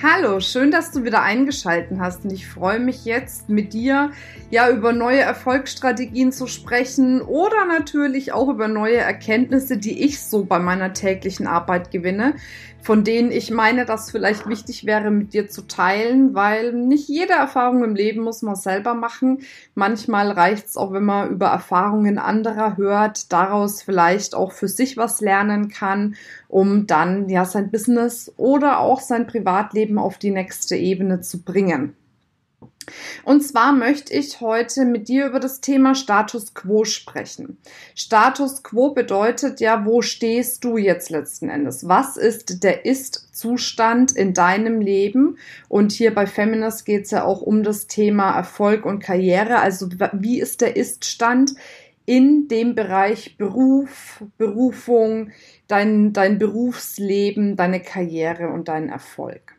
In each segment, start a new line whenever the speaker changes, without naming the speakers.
Hallo, schön, dass du wieder eingeschalten hast und ich freue mich jetzt mit dir ja über neue Erfolgsstrategien zu sprechen oder natürlich auch über neue Erkenntnisse, die ich so bei meiner täglichen Arbeit gewinne, von denen ich meine, dass vielleicht wichtig wäre, mit dir zu teilen, weil nicht jede Erfahrung im Leben muss man selber machen. Manchmal reicht es auch, wenn man über Erfahrungen anderer hört, daraus vielleicht auch für sich was lernen kann, um dann ja sein Business oder auch sein Privatleben auf die nächste Ebene zu bringen. Und zwar möchte ich heute mit dir über das Thema Status Quo sprechen. Status Quo bedeutet ja, wo stehst du jetzt letzten Endes? Was ist der Ist-Zustand in deinem Leben? Und hier bei Feminist geht es ja auch um das Thema Erfolg und Karriere. Also wie ist der Ist-Stand in dem Bereich Beruf, Berufung, dein, dein Berufsleben, deine Karriere und dein Erfolg?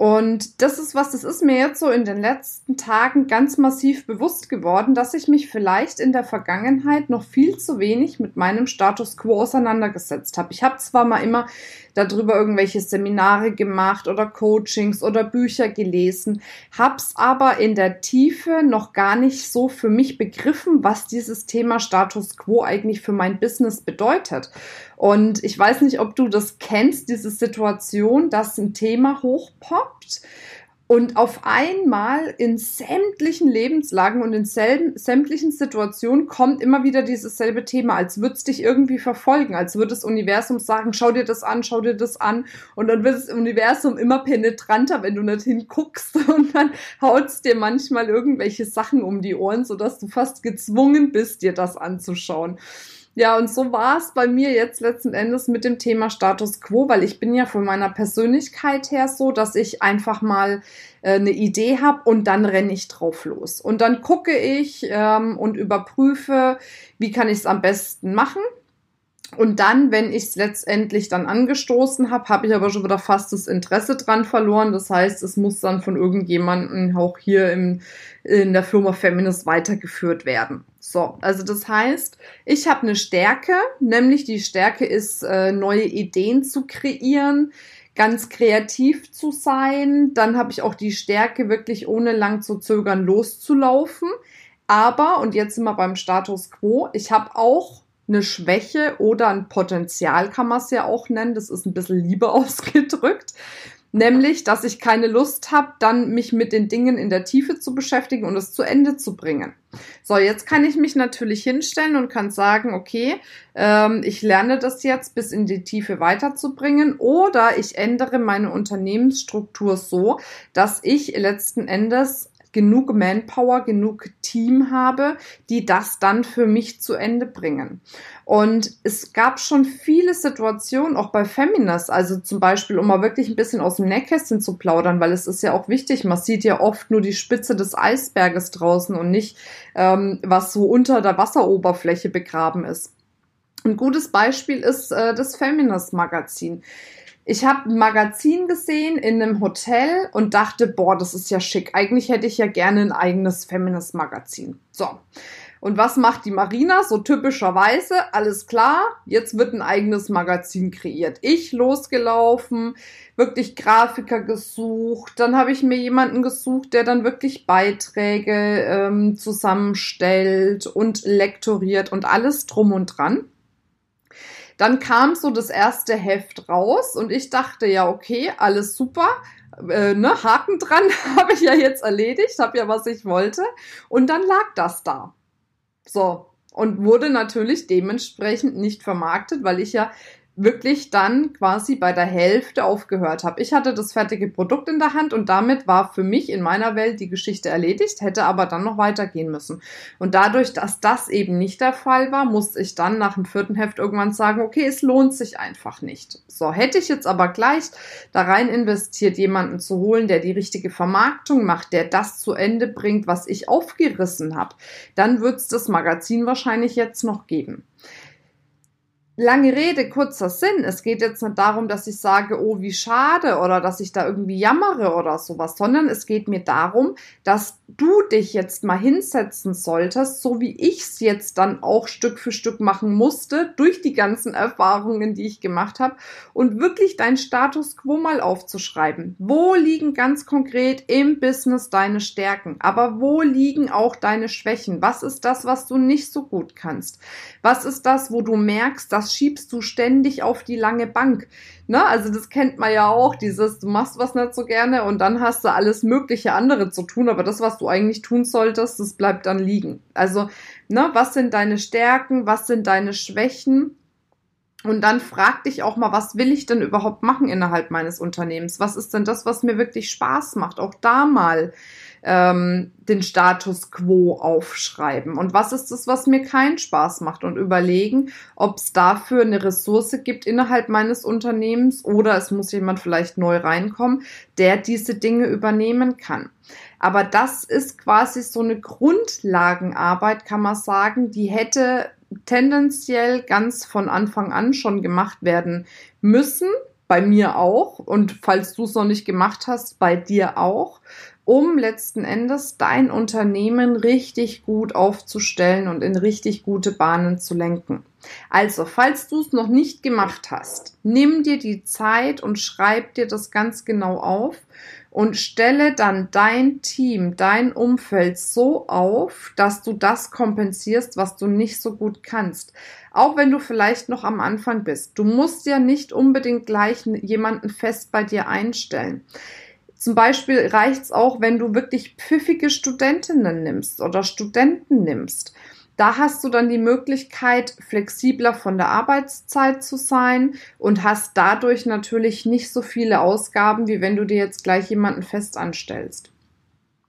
Und das ist was, das ist mir jetzt so in den letzten Tagen ganz massiv bewusst geworden, dass ich mich vielleicht in der Vergangenheit noch viel zu wenig mit meinem Status quo auseinandergesetzt habe. Ich habe zwar mal immer darüber irgendwelche Seminare gemacht oder Coachings oder Bücher gelesen, hab's aber in der Tiefe noch gar nicht so für mich begriffen, was dieses Thema Status quo eigentlich für mein Business bedeutet. Und ich weiß nicht, ob du das kennst, diese Situation, dass ein Thema hochpoppt und auf einmal in sämtlichen Lebenslagen und in sämtlichen Situationen kommt immer wieder dieses selbe Thema, als würde es dich irgendwie verfolgen, als würde das Universum sagen, schau dir das an, schau dir das an. Und dann wird das Universum immer penetranter, wenn du nicht hinguckst. Und dann haut es dir manchmal irgendwelche Sachen um die Ohren, sodass du fast gezwungen bist, dir das anzuschauen. Ja, und so war es bei mir jetzt letzten Endes mit dem Thema Status Quo, weil ich bin ja von meiner Persönlichkeit her so, dass ich einfach mal äh, eine Idee habe und dann renne ich drauf los. Und dann gucke ich ähm, und überprüfe, wie kann ich es am besten machen. Und dann, wenn ich es letztendlich dann angestoßen habe, habe ich aber schon wieder fast das Interesse dran verloren. Das heißt, es muss dann von irgendjemandem auch hier im, in der Firma Feminist weitergeführt werden. So, also das heißt, ich habe eine Stärke, nämlich die Stärke ist, äh, neue Ideen zu kreieren, ganz kreativ zu sein. Dann habe ich auch die Stärke, wirklich ohne lang zu zögern loszulaufen. Aber, und jetzt sind wir beim Status quo, ich habe auch eine Schwäche oder ein Potenzial, kann man es ja auch nennen. Das ist ein bisschen lieber ausgedrückt. Nämlich, dass ich keine Lust habe, dann mich mit den Dingen in der Tiefe zu beschäftigen und es zu Ende zu bringen. So, jetzt kann ich mich natürlich hinstellen und kann sagen, okay, ähm, ich lerne das jetzt bis in die Tiefe weiterzubringen oder ich ändere meine Unternehmensstruktur so, dass ich letzten Endes genug Manpower, genug Team habe, die das dann für mich zu Ende bringen. Und es gab schon viele Situationen, auch bei Feminist, also zum Beispiel, um mal wirklich ein bisschen aus dem Nähkästchen zu plaudern, weil es ist ja auch wichtig, man sieht ja oft nur die Spitze des Eisberges draußen und nicht, ähm, was so unter der Wasseroberfläche begraben ist. Ein gutes Beispiel ist äh, das Feminist Magazin. Ich habe ein Magazin gesehen in einem Hotel und dachte, boah, das ist ja schick. Eigentlich hätte ich ja gerne ein eigenes Feminist-Magazin. So. Und was macht die Marina? So typischerweise, alles klar, jetzt wird ein eigenes Magazin kreiert. Ich losgelaufen, wirklich Grafiker gesucht, dann habe ich mir jemanden gesucht, der dann wirklich Beiträge ähm, zusammenstellt und lektoriert und alles drum und dran. Dann kam so das erste Heft raus und ich dachte ja, okay, alles super. Äh, ne, Haken dran, habe ich ja jetzt erledigt, habe ja, was ich wollte. Und dann lag das da. So. Und wurde natürlich dementsprechend nicht vermarktet, weil ich ja wirklich dann quasi bei der Hälfte aufgehört habe. Ich hatte das fertige Produkt in der Hand und damit war für mich in meiner Welt die Geschichte erledigt, hätte aber dann noch weitergehen müssen. Und dadurch, dass das eben nicht der Fall war, musste ich dann nach dem vierten Heft irgendwann sagen, okay, es lohnt sich einfach nicht. So, hätte ich jetzt aber gleich da rein investiert, jemanden zu holen, der die richtige Vermarktung macht, der das zu Ende bringt, was ich aufgerissen habe, dann wird es das Magazin wahrscheinlich jetzt noch geben. Lange Rede, kurzer Sinn. Es geht jetzt nicht darum, dass ich sage, oh, wie schade oder dass ich da irgendwie jammere oder sowas, sondern es geht mir darum, dass du dich jetzt mal hinsetzen solltest, so wie ich es jetzt dann auch Stück für Stück machen musste, durch die ganzen Erfahrungen, die ich gemacht habe, und wirklich dein Status quo mal aufzuschreiben. Wo liegen ganz konkret im Business deine Stärken? Aber wo liegen auch deine Schwächen? Was ist das, was du nicht so gut kannst? Was ist das, wo du merkst, dass schiebst du ständig auf die lange Bank. Ne? Also das kennt man ja auch, dieses, du machst was nicht so gerne und dann hast du alles mögliche andere zu tun, aber das, was du eigentlich tun solltest, das bleibt dann liegen. Also, ne, was sind deine Stärken, was sind deine Schwächen? Und dann frag dich auch mal, was will ich denn überhaupt machen innerhalb meines Unternehmens? Was ist denn das, was mir wirklich Spaß macht? Auch da mal ähm, den Status quo aufschreiben. Und was ist das, was mir keinen Spaß macht? Und überlegen, ob es dafür eine Ressource gibt innerhalb meines Unternehmens oder es muss jemand vielleicht neu reinkommen, der diese Dinge übernehmen kann. Aber das ist quasi so eine Grundlagenarbeit, kann man sagen, die hätte tendenziell ganz von Anfang an schon gemacht werden müssen. Bei mir auch. Und falls du es noch nicht gemacht hast, bei dir auch um letzten Endes dein Unternehmen richtig gut aufzustellen und in richtig gute Bahnen zu lenken. Also, falls du es noch nicht gemacht hast, nimm dir die Zeit und schreib dir das ganz genau auf und stelle dann dein Team, dein Umfeld so auf, dass du das kompensierst, was du nicht so gut kannst. Auch wenn du vielleicht noch am Anfang bist. Du musst ja nicht unbedingt gleich jemanden fest bei dir einstellen. Zum Beispiel reicht es auch, wenn du wirklich pfiffige Studentinnen nimmst oder Studenten nimmst. Da hast du dann die Möglichkeit, flexibler von der Arbeitszeit zu sein und hast dadurch natürlich nicht so viele Ausgaben, wie wenn du dir jetzt gleich jemanden fest anstellst.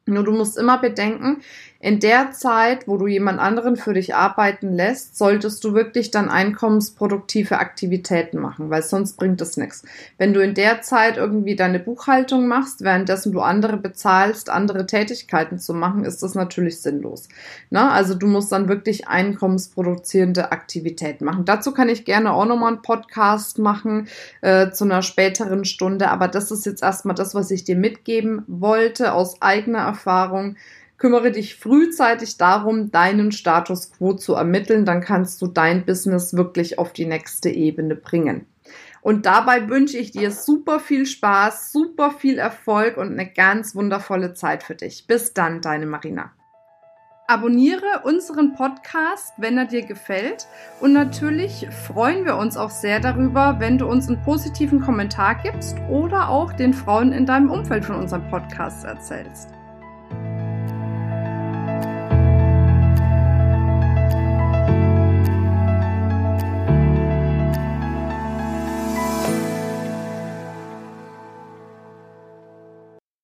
Nur du musst immer bedenken, in der Zeit, wo du jemand anderen für dich arbeiten lässt, solltest du wirklich dann einkommensproduktive Aktivitäten machen, weil sonst bringt es nichts. Wenn du in der Zeit irgendwie deine Buchhaltung machst, währenddessen du andere bezahlst, andere Tätigkeiten zu machen, ist das natürlich sinnlos. Ne? Also du musst dann wirklich einkommensproduzierende Aktivitäten machen. Dazu kann ich gerne auch nochmal einen Podcast machen äh, zu einer späteren Stunde, aber das ist jetzt erstmal das, was ich dir mitgeben wollte aus eigener Erfahrung Kümmere dich frühzeitig darum, deinen Status quo zu ermitteln, dann kannst du dein Business wirklich auf die nächste Ebene bringen. Und dabei wünsche ich dir super viel Spaß, super viel Erfolg und eine ganz wundervolle Zeit für dich. Bis dann, deine Marina. Abonniere unseren Podcast, wenn er dir gefällt. Und natürlich freuen wir uns auch sehr darüber, wenn du uns einen positiven Kommentar gibst oder auch den Frauen in deinem Umfeld von unserem Podcast erzählst.